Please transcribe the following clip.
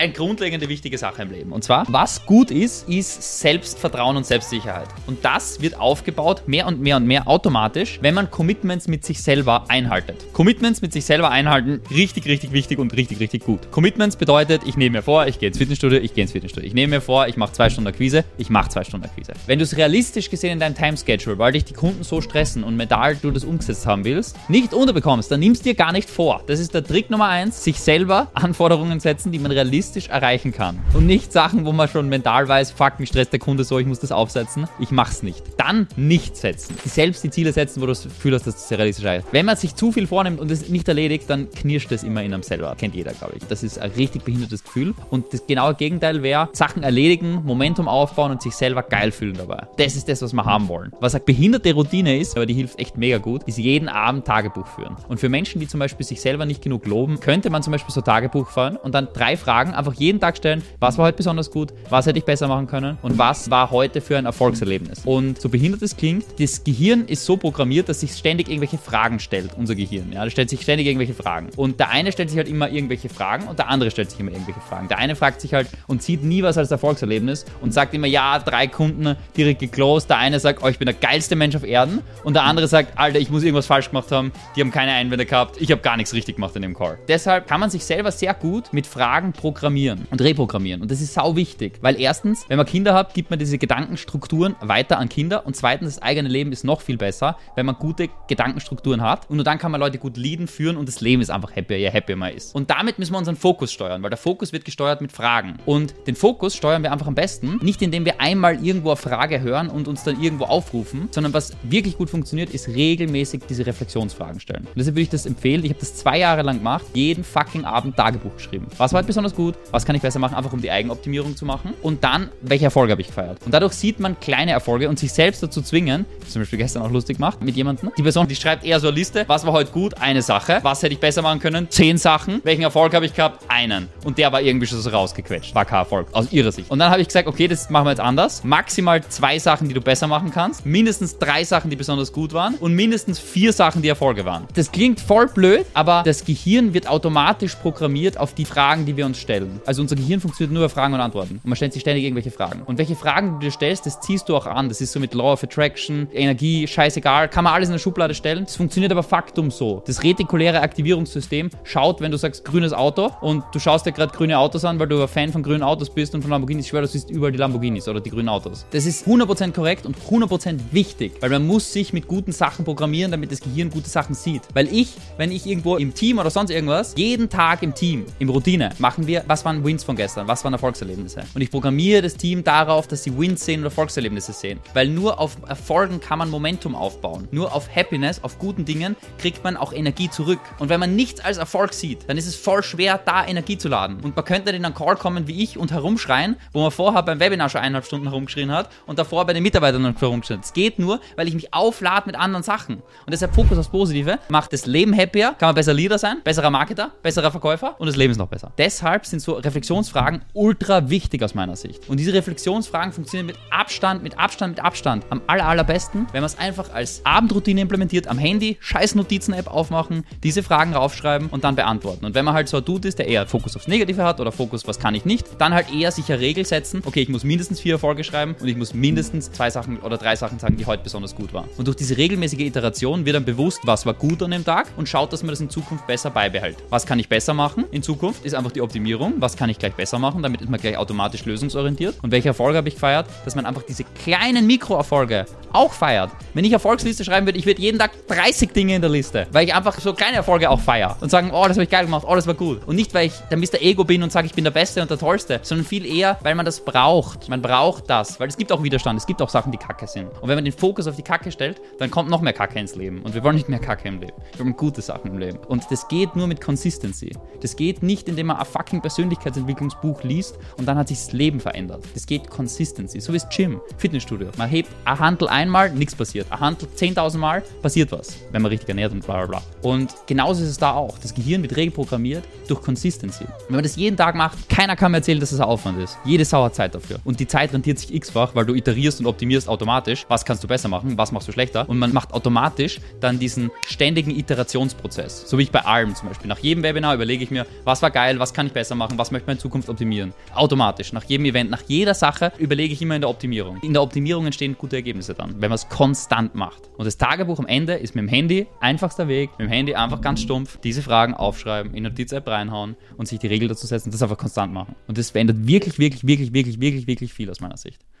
eine grundlegende wichtige Sache im Leben. Und zwar, was gut ist, ist Selbstvertrauen und Selbstsicherheit. Und das wird aufgebaut mehr und mehr und mehr automatisch, wenn man Commitments mit sich selber einhaltet. Commitments mit sich selber einhalten, richtig, richtig wichtig und richtig, richtig gut. Commitments bedeutet, ich nehme mir vor, ich gehe ins Fitnessstudio, ich gehe ins Fitnessstudio. Ich nehme mir vor, ich mache zwei Stunden Akquise, ich mache zwei Stunden Akquise. Wenn du es realistisch gesehen in deinem Timeschedule, weil dich die Kunden so stressen und mental du das umgesetzt haben willst, nicht unterbekommst, dann nimmst dir gar nicht vor. Das ist der Trick Nummer eins, sich selber Anforderungen setzen, die man realistisch erreichen kann. Und nicht Sachen, wo man schon mental weiß, fuck, mich stresst der Kunde so, ich muss das aufsetzen. Ich mach's nicht. Dann nicht setzen. Selbst die Ziele setzen, wo du das Gefühl hast, dass das realistisch ist. Wenn man sich zu viel vornimmt und es nicht erledigt, dann knirscht es immer in einem selber. Kennt jeder, glaube ich. Das ist ein richtig behindertes Gefühl. Und das genaue Gegenteil wäre, Sachen erledigen, Momentum aufbauen und sich selber geil fühlen dabei. Das ist das, was wir haben wollen. Was eine behinderte Routine ist, aber die hilft echt mega gut, ist jeden Abend Tagebuch führen. Und für Menschen, die zum Beispiel sich selber nicht genug loben, könnte man zum Beispiel so Tagebuch fahren und dann drei Fragen einfach jeden Tag stellen, was war heute besonders gut, was hätte ich besser machen können und was war heute für ein Erfolgserlebnis. Und so behindert es klingt, das Gehirn ist so programmiert, dass sich ständig irgendwelche Fragen stellt, unser Gehirn. Ja, das stellt sich ständig irgendwelche Fragen. Und der eine stellt sich halt immer irgendwelche Fragen und der andere stellt sich immer irgendwelche Fragen. Der eine fragt sich halt und sieht nie was als Erfolgserlebnis und sagt immer, ja, drei Kunden direkt geclosed. Der eine sagt, oh, ich bin der geilste Mensch auf Erden und der andere sagt, Alter, ich muss irgendwas falsch gemacht haben, die haben keine Einwände gehabt, ich habe gar nichts richtig gemacht in dem Call. Deshalb kann man sich selber sehr gut mit Fragen programmieren und reprogrammieren. Und das ist sau wichtig, weil erstens, wenn man Kinder hat, gibt man diese Gedankenstrukturen weiter an Kinder und zweitens, das eigene Leben ist noch viel besser, wenn man gute Gedankenstrukturen hat und nur dann kann man Leute gut leaden, führen und das Leben ist einfach happier, je happier man ist. Und damit müssen wir unseren Fokus steuern, weil der Fokus wird gesteuert mit Fragen. Und den Fokus steuern wir einfach am besten, nicht indem wir einmal irgendwo eine Frage hören und uns dann irgendwo aufrufen, sondern was wirklich gut funktioniert, ist regelmäßig diese Reflexionsfragen stellen. Und deshalb würde ich das empfehlen. Ich habe das zwei Jahre lang gemacht, jeden fucking Abend Tagebuch geschrieben. Was war halt besonders gut? Was kann ich besser machen? Einfach um die Eigenoptimierung zu machen. Und dann, welche Erfolge habe ich gefeiert? Und dadurch sieht man kleine Erfolge und sich selbst dazu zwingen, zum Beispiel gestern auch lustig gemacht mit jemandem. Die Person, die schreibt eher so eine Liste, was war heute gut? Eine Sache. Was hätte ich besser machen können? Zehn Sachen. Welchen Erfolg habe ich gehabt? Einen. Und der war irgendwie schon so rausgequetscht. War kein Erfolg. Aus ihrer Sicht. Und dann habe ich gesagt, okay, das machen wir jetzt anders. Maximal zwei Sachen, die du besser machen kannst. Mindestens drei Sachen, die besonders gut waren. Und mindestens vier Sachen, die Erfolge waren. Das klingt voll blöd, aber das Gehirn wird automatisch programmiert auf die Fragen, die wir uns stellen. Also unser Gehirn funktioniert nur über Fragen und Antworten. Und man stellt sich ständig irgendwelche Fragen. Und welche Fragen du dir stellst, das ziehst du auch an. Das ist so mit Law of Attraction, Energie, scheißegal. Kann man alles in eine Schublade stellen. Das funktioniert aber faktum so. Das retikuläre Aktivierungssystem schaut, wenn du sagst grünes Auto und du schaust dir gerade grüne Autos an, weil du ein Fan von grünen Autos bist und von Lamborghinis. Ich schwöre, du siehst überall die Lamborghinis oder die grünen Autos. Das ist 100% korrekt und 100% wichtig, weil man muss sich mit guten Sachen programmieren, damit das Gehirn gute Sachen sieht. Weil ich, wenn ich irgendwo im Team oder sonst irgendwas, jeden Tag im Team, im Routine, machen wir, was waren Wins von gestern, was waren Erfolgserlebnisse. Und ich programmiere das Team darauf, dass sie Wins sehen oder Erfolgserlebnisse sehen. Weil nur auf Erfolgen kann man Momentum aufbauen. Nur auf Happiness, auf guten Dingen, kriegt man auch Energie zurück. Und wenn man nichts als Erfolg sieht, dann ist es voll schwer, da Energie zu laden. Und man könnte in einen Call kommen wie ich und herumschreien, wo man vorher beim Webinar schon eineinhalb Stunden herumgeschrien hat und davor bei den Mitarbeitern herumgeschrien hat. Es geht nur, weil ich mich auflade mit anderen Sachen. Und deshalb Fokus aufs Positive macht das Leben happier, kann man besser Leader sein, besserer Marketer, besserer Verkäufer und das Leben ist noch besser. Deshalb sind so Reflexionsfragen ultra wichtig aus meiner Sicht. Und diese Reflexionsfragen funktionieren mit Abstand, mit Abstand, mit Abstand am aller, allerbesten, wenn man es einfach als Abendroutine implementiert, am Handy, scheiß Notizen-App aufmachen, diese Fragen raufschreiben und dann beantworten. Und wenn man halt so ein Dude ist, der eher Fokus aufs Negative hat oder Fokus, was kann ich nicht, dann halt eher sich eine Regel setzen, okay, ich muss mindestens vier Erfolge schreiben und ich muss mindestens zwei Sachen oder drei Sachen sagen, die heute besonders gut waren. Und durch diese regelmäßige Iteration wird dann bewusst, was war gut an dem Tag und schaut, dass man das in Zukunft besser beibehält. Was kann ich besser machen in Zukunft, ist einfach die Optimierung. Was kann ich gleich besser machen, damit ist man gleich automatisch lösungsorientiert. Und welche Erfolge habe ich gefeiert? Dass man einfach diese kleinen Mikroerfolge auch feiert. Wenn ich Erfolgsliste schreiben würde, ich würde jeden Tag 30 Dinge in der Liste, weil ich einfach so kleine Erfolge auch feiere und sagen, oh, das habe ich geil gemacht, oh, das war gut. Und nicht, weil ich der Mr. Ego bin und sage, ich bin der Beste und der Tollste, sondern viel eher, weil man das braucht. Man braucht das, weil es gibt auch Widerstand, es gibt auch Sachen, die kacke sind. Und wenn man den Fokus auf die Kacke stellt, dann kommt noch mehr Kacke ins Leben. Und wir wollen nicht mehr Kacke im Leben. Wir wollen gute Sachen im Leben. Und das geht nur mit Consistency. Das geht nicht, indem man ein fucking Persönlichkeitsentwicklungsbuch liest und dann hat sich das Leben verändert. Das geht Consistency. So wie das Gym, Fitnessstudio. Man hebt ein Handel einmal, nichts passiert. Ein Handel 10.000 Mal, passiert was, wenn man richtig ernährt und bla bla bla. Und genauso ist es da auch. Das Gehirn wird regelprogrammiert durch Consistency. Wenn man das jeden Tag macht, keiner kann mir erzählen, dass es das ein Aufwand ist. Jede Sau hat Zeit dafür. Und die Zeit rentiert sich x-fach, weil du iterierst und optimierst automatisch. Was kannst du besser machen? Was machst du schlechter? Und man macht automatisch dann diesen ständigen Iterationsprozess. So wie ich bei allem zum Beispiel. Nach jedem Webinar überlege ich mir, was war geil, was kann ich besser machen, was möchte man in Zukunft optimieren. Automatisch. Nach jedem Event, nach jeder Sache überlege ich immer in der Optimierung. In der Optimierung entstehen gute Ergebnisse dann, wenn man es konstant macht. Und das Tagebuch am Ende ist mit dem Handy einfachster Weg, mit dem Handy einfach ganz stumpf diese Fragen aufschreiben, in Notiz-App reinhauen und sich die Regel dazu setzen, das einfach konstant machen. Und das verändert wirklich, wirklich, wirklich, wirklich, wirklich, wirklich viel aus meiner Sicht.